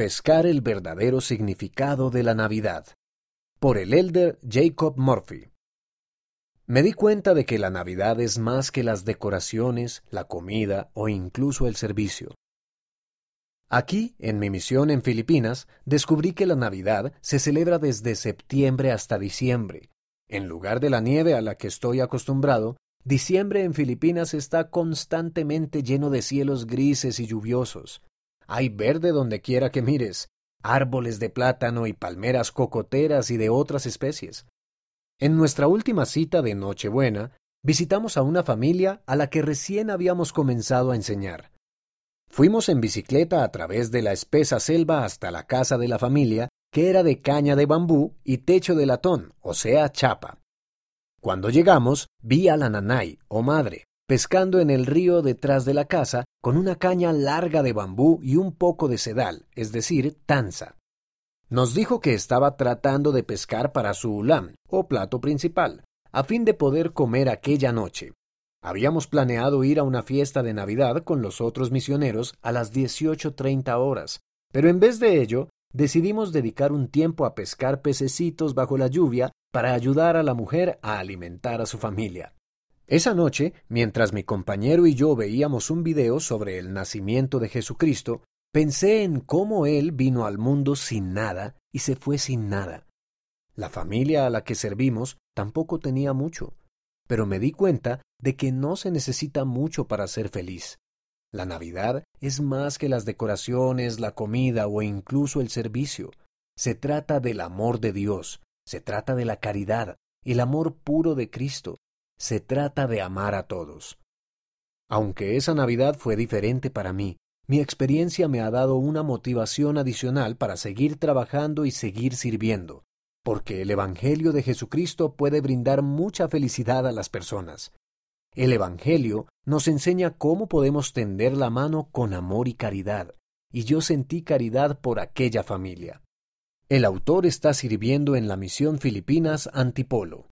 Pescar el verdadero significado de la Navidad. Por el elder Jacob Murphy. Me di cuenta de que la Navidad es más que las decoraciones, la comida o incluso el servicio. Aquí, en mi misión en Filipinas, descubrí que la Navidad se celebra desde septiembre hasta diciembre. En lugar de la nieve a la que estoy acostumbrado, diciembre en Filipinas está constantemente lleno de cielos grises y lluviosos. Hay verde donde quiera que mires, árboles de plátano y palmeras cocoteras y de otras especies. En nuestra última cita de Nochebuena, visitamos a una familia a la que recién habíamos comenzado a enseñar. Fuimos en bicicleta a través de la espesa selva hasta la casa de la familia, que era de caña de bambú y techo de latón, o sea, chapa. Cuando llegamos, vi a la nanay, o madre, pescando en el río detrás de la casa con una caña larga de bambú y un poco de sedal, es decir, tanza. Nos dijo que estaba tratando de pescar para su ulam, o plato principal, a fin de poder comer aquella noche. Habíamos planeado ir a una fiesta de Navidad con los otros misioneros a las 18.30 horas, pero en vez de ello, decidimos dedicar un tiempo a pescar pececitos bajo la lluvia para ayudar a la mujer a alimentar a su familia. Esa noche, mientras mi compañero y yo veíamos un video sobre el nacimiento de Jesucristo, pensé en cómo Él vino al mundo sin nada y se fue sin nada. La familia a la que servimos tampoco tenía mucho, pero me di cuenta de que no se necesita mucho para ser feliz. La Navidad es más que las decoraciones, la comida o incluso el servicio. Se trata del amor de Dios, se trata de la caridad, el amor puro de Cristo, se trata de amar a todos. Aunque esa Navidad fue diferente para mí, mi experiencia me ha dado una motivación adicional para seguir trabajando y seguir sirviendo porque el Evangelio de Jesucristo puede brindar mucha felicidad a las personas. El Evangelio nos enseña cómo podemos tender la mano con amor y caridad, y yo sentí caridad por aquella familia. El autor está sirviendo en la misión Filipinas Antipolo.